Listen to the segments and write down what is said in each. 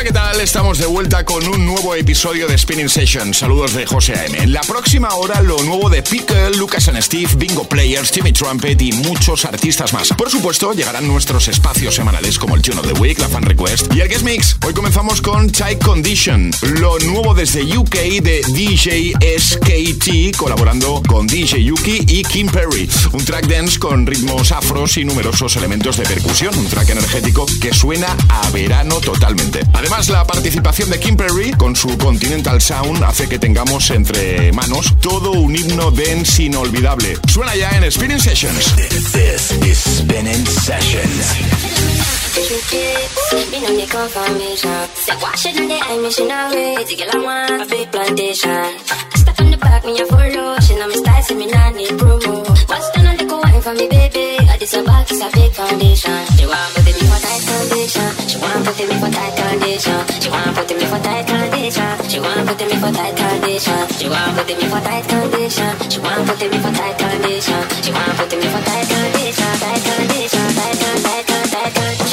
Hola, ¿qué tal? Estamos de vuelta con un nuevo episodio de Spinning Session. Saludos de José AM. En la próxima hora, lo nuevo de Pickle, Lucas and Steve, Bingo Players, Timmy Trumpet y muchos artistas más. Por supuesto, llegarán nuestros espacios semanales como el Tune of the Week, la Fan Request y el Guest Mix. Hoy comenzamos con Chai Condition, lo nuevo desde UK de DJ SKT, colaborando con DJ Yuki y Kim Perry. Un track dance con ritmos afros y numerosos elementos de percusión. Un track energético que suena a verano totalmente. Además, la participación de Kim Perry con su Continental Sound hace que tengamos entre manos todo un himno dance inolvidable. Suena ya en Spinning Sessions. This is Spinning Sessions. wine for me, baby. I this a back, it's a fake foundation. She want put me for tight condition. She want put me for tight condition. She want put me for tight condition. She want put me for tight condition. She want put me for tight condition. She want put me for tight condition. She want put me for tight condition. Tight condition, tight condition, tight condition.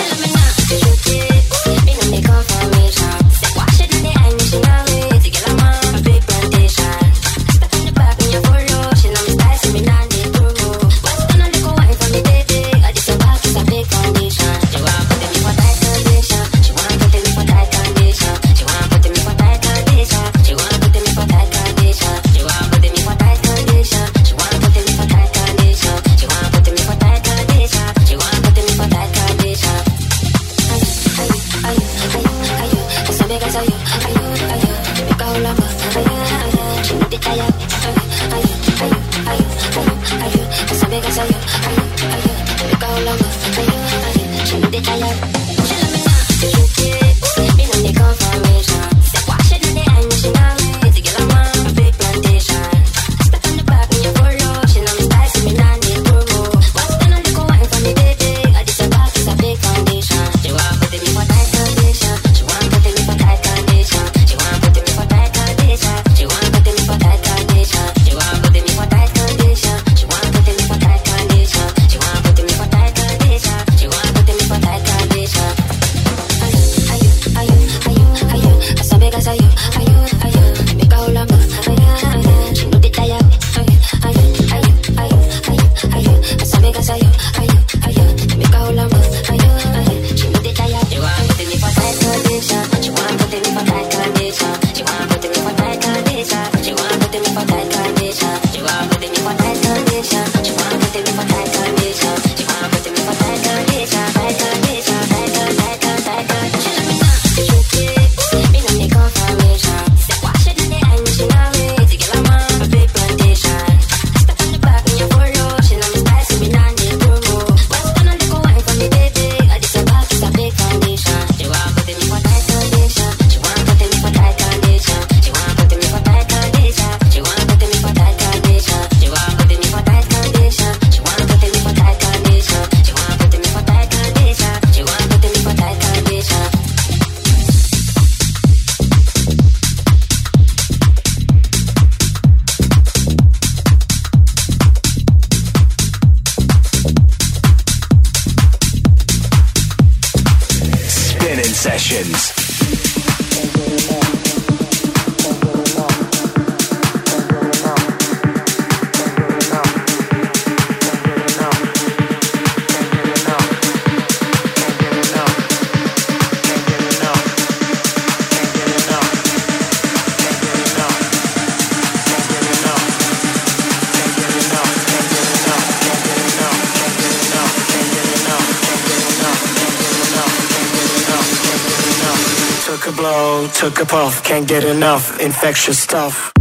can't get enough infectious stuff.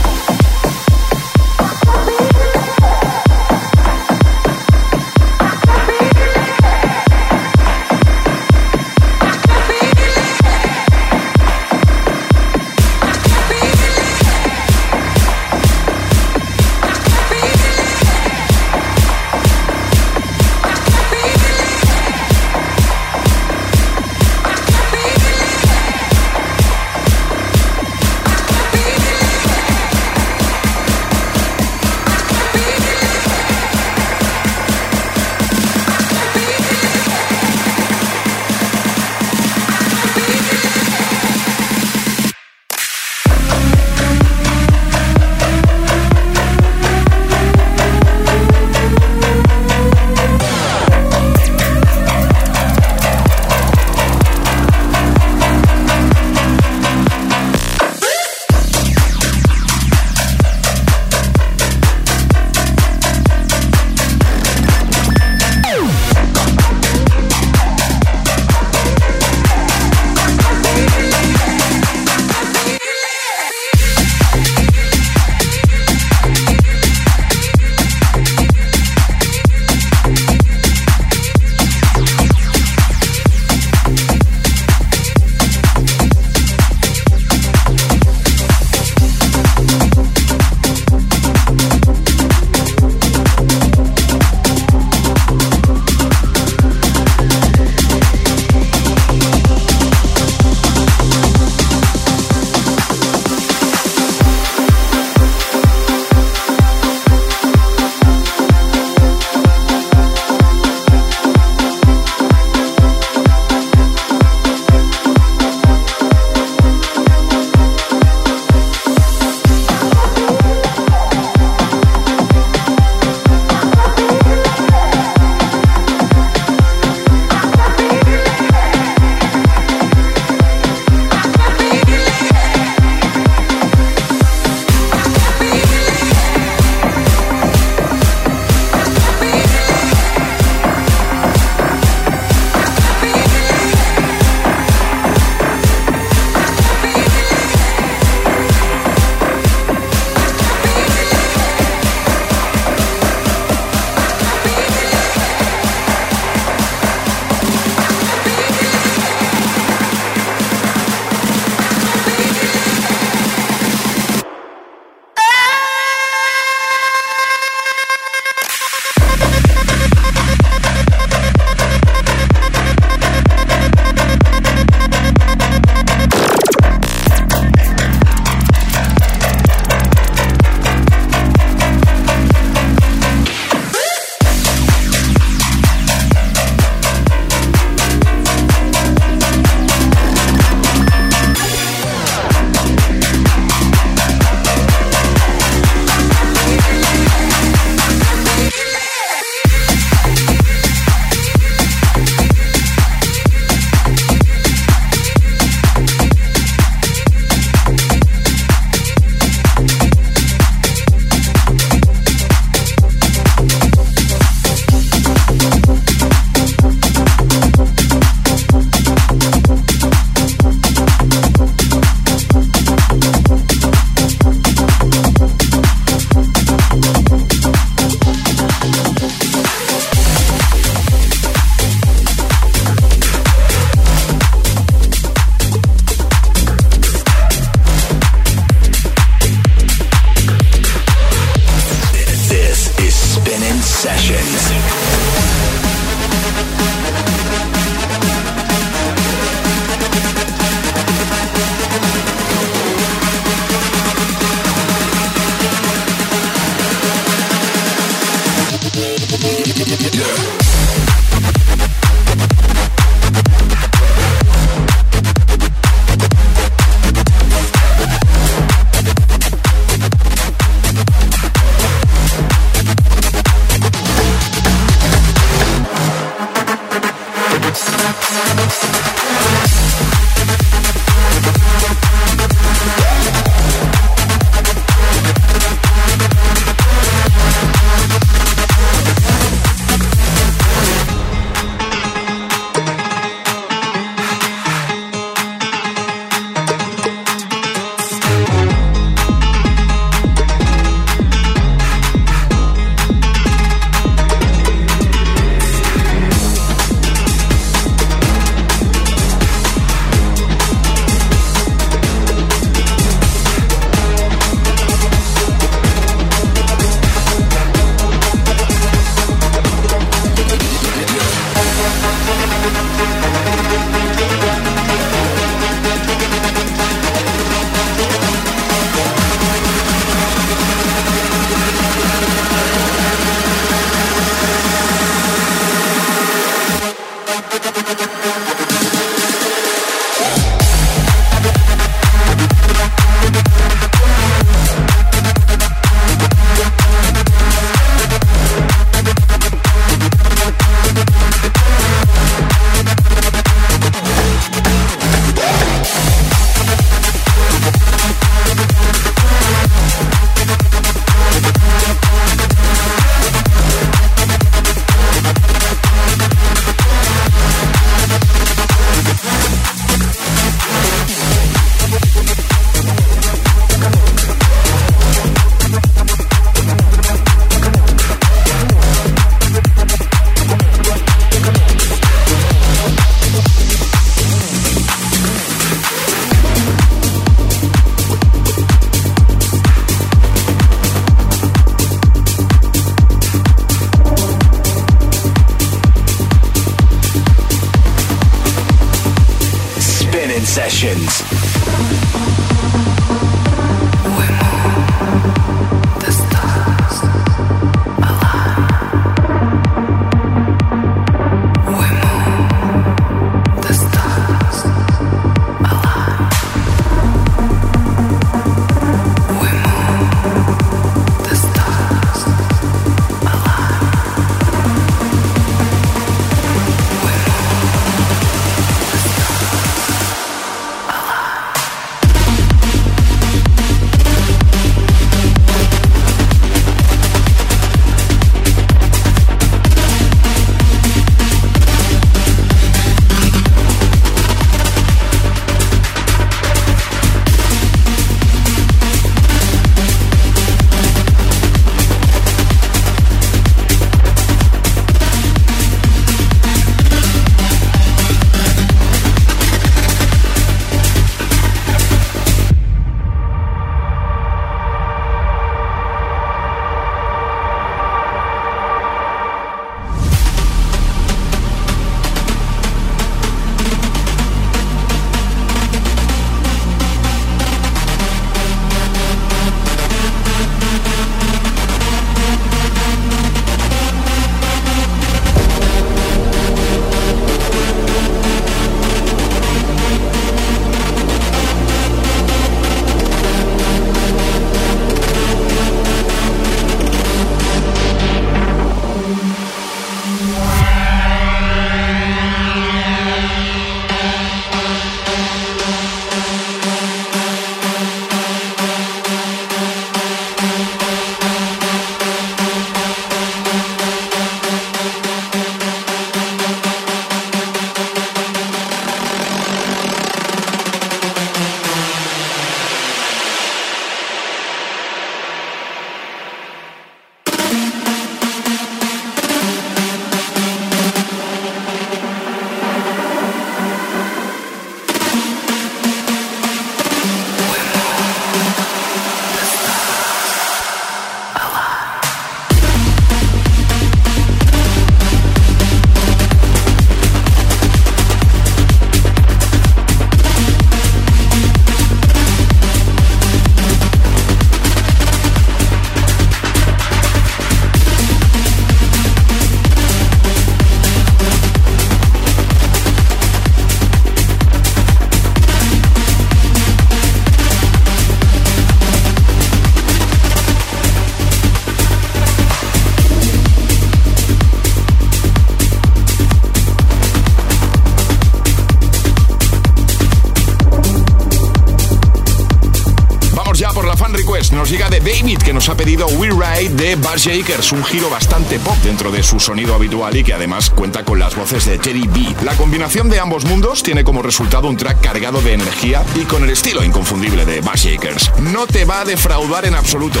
ha pedido We Ride de Bar Shakers, un giro bastante pop dentro de su sonido habitual y que además cuenta con las voces de Terry B. La combinación de ambos mundos tiene como resultado un track cargado de energía y con el estilo inconfundible de Bar Shakers. No te va a defraudar en absoluto.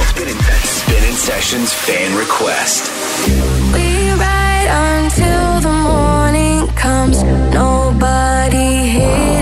Nobody here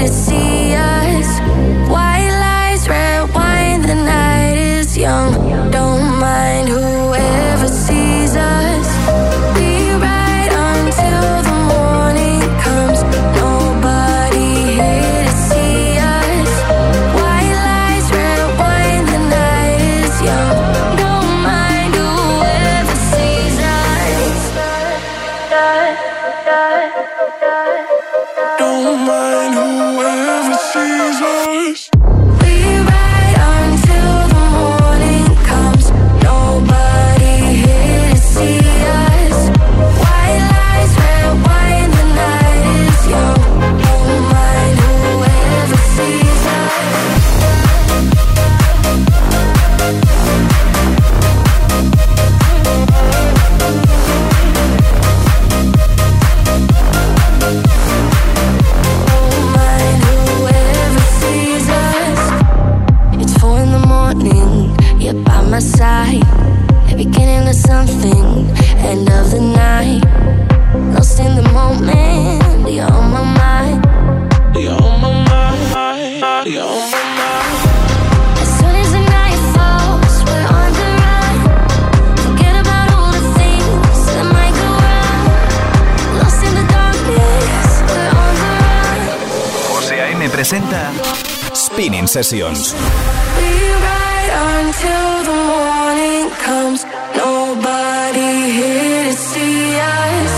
presenta Spinnin' Sessions. Nobody here to see us.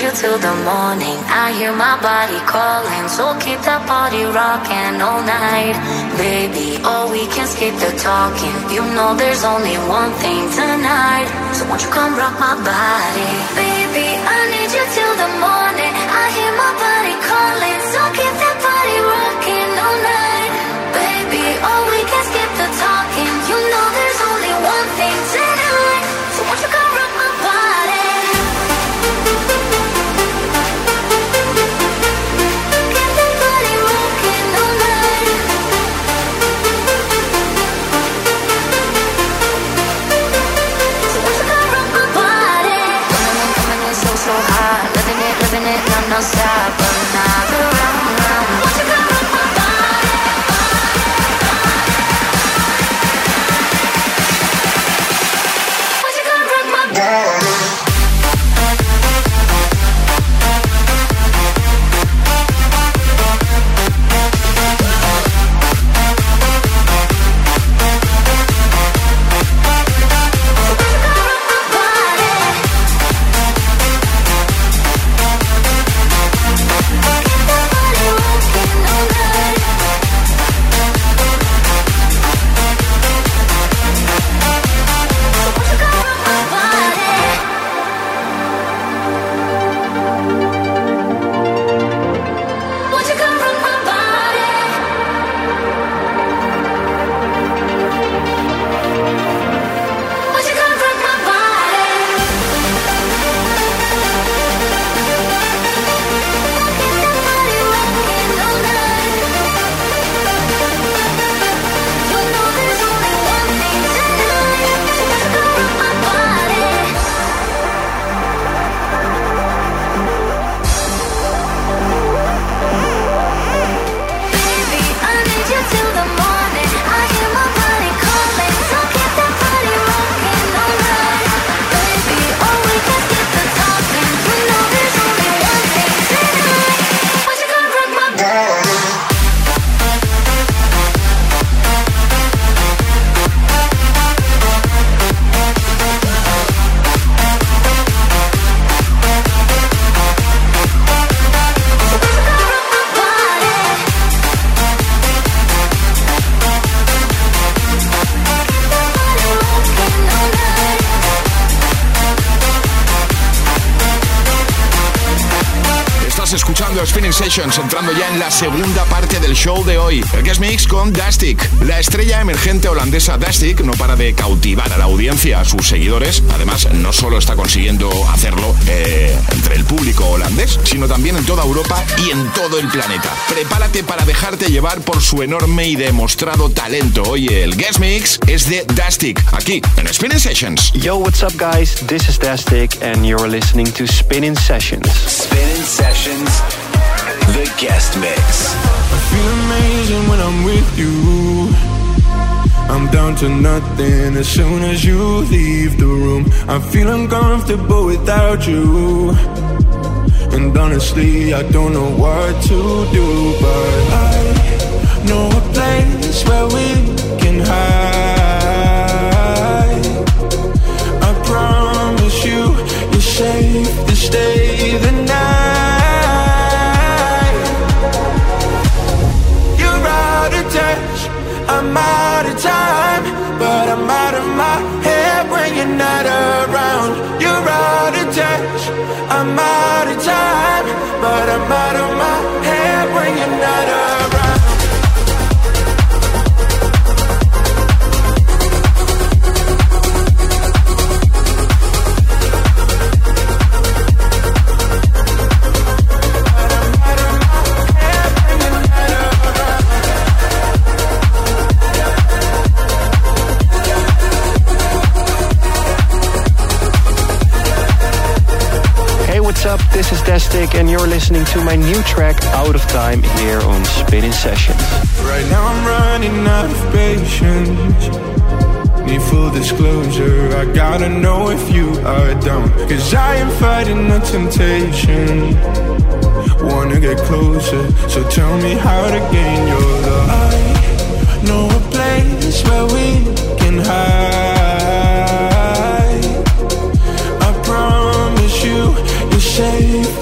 You till the morning. I hear my body calling, so keep that body rocking all night. Baby, oh, we can skip the talking. You know there's only one thing tonight. So won't you come rock my body? Baby, I need you till the morning. Sessions, entrando ya en la segunda parte del show de hoy. El Guest Mix con Dastic. La estrella emergente holandesa Dastic no para de cautivar a la audiencia, a sus seguidores. Además, no solo está consiguiendo hacerlo eh, entre el público holandés, sino también en toda Europa y en todo el planeta. Prepárate para dejarte llevar por su enorme y demostrado talento. Oye, el Guest Mix es de Dastic, aquí en Spinning Sessions. Yo, what's up, guys? This is Dastic, and you're listening to Spinning Sessions. Spinning Sessions, the guest mix. I feel amazing when I'm with you. I'm down to nothing as soon as you leave the room. I feel uncomfortable without you. And honestly, I don't know what to do, but I know a place where we can hide. To my new track, Out of Time, here on Spinnin' Sessions. Right now I'm running out of patience. Need full disclosure, I gotta know if you are down. Cause I am fighting the temptation. Wanna get closer, so tell me how to gain your love. I know a place where we can hide. I promise you, you're safe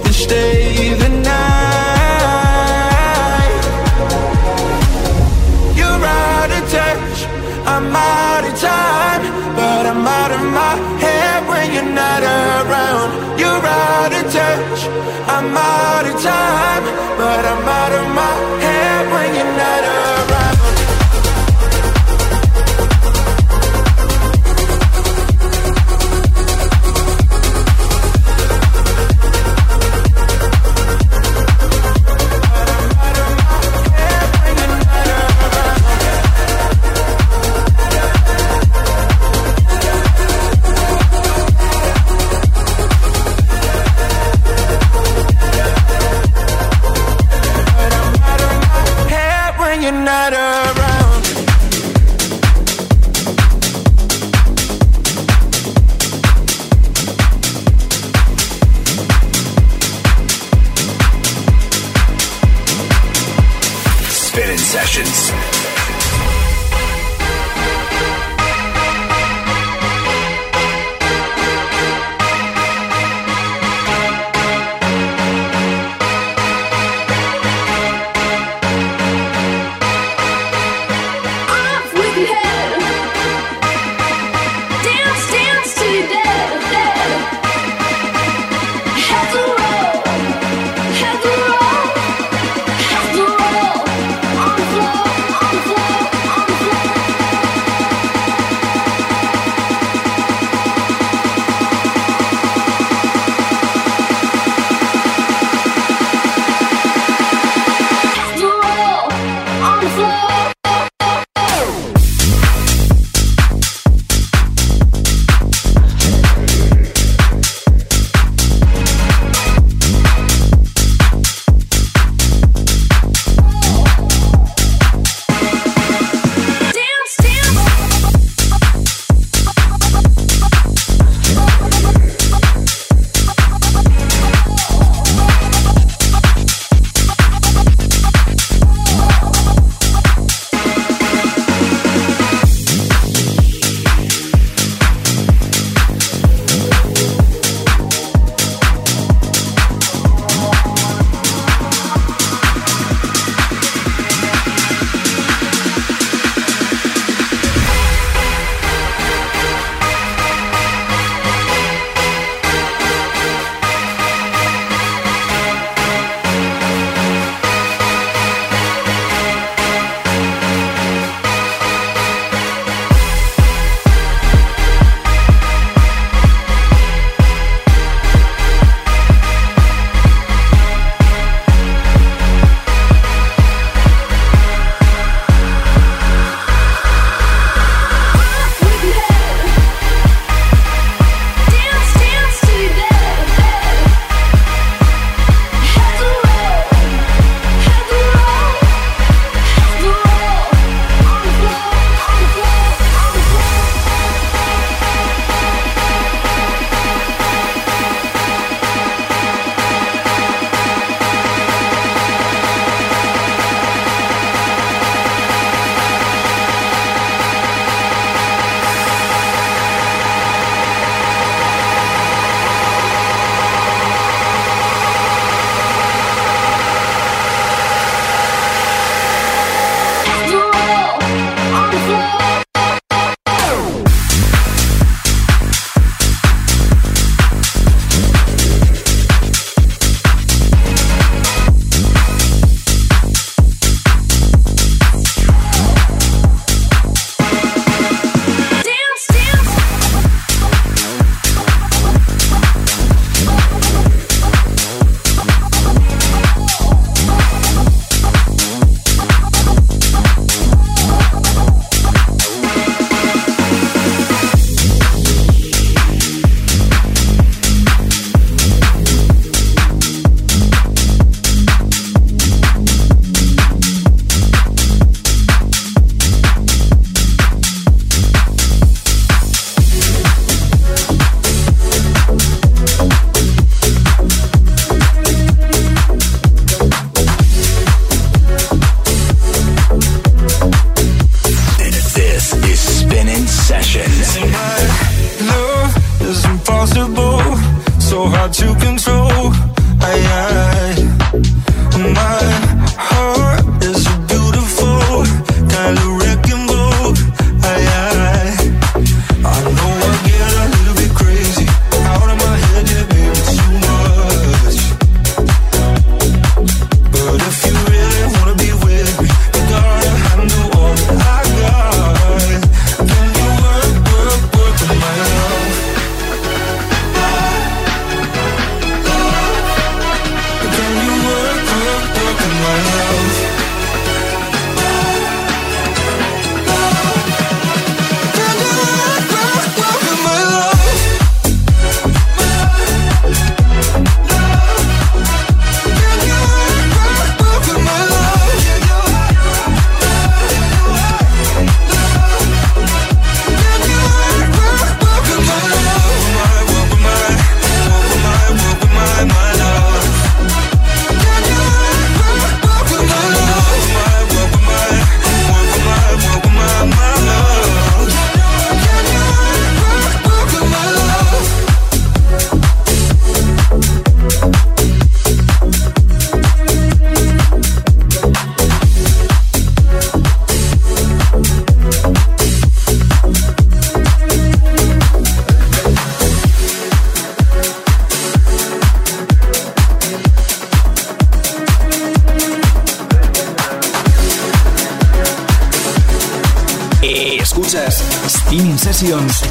Sessions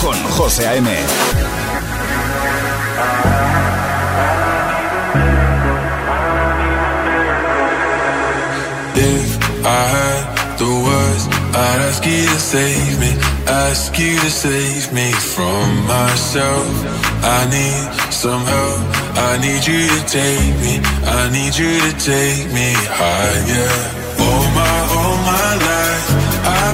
con José A.M. If I had the words, I'd ask you to save me, ask you to save me from myself. I need some help, I need you to take me, I need you to take me higher. All my, all my life, I've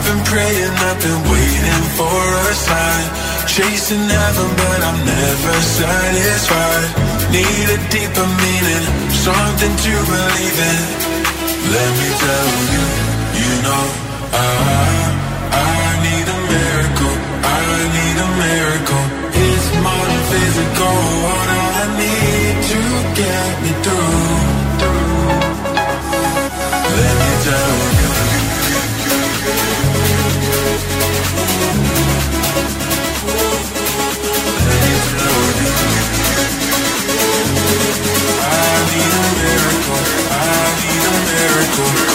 been praying, I've been waiting for a sign. Chasing heaven, but I'm never satisfied. Need a deeper meaning, something to believe in. Let me tell you, you know, I, I need a miracle, I need a miracle. It's more than physical, what I need to get me through. Let me tell you. Need a miracle. I need a miracle.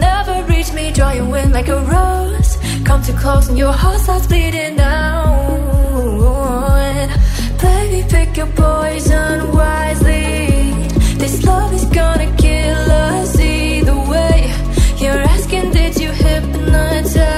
never reach me, draw you in like a rose. Come too close and your heart starts bleeding out. Baby, pick your poison wisely. This love is gonna kill us either way. You're asking, did you hypnotize?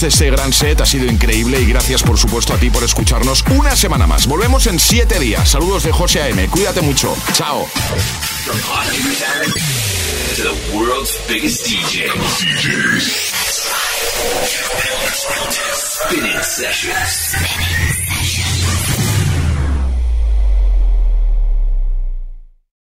de este gran set. Ha sido increíble y gracias, por supuesto, a ti por escucharnos una semana más. Volvemos en siete días. Saludos de José A.M. Cuídate mucho. Chao.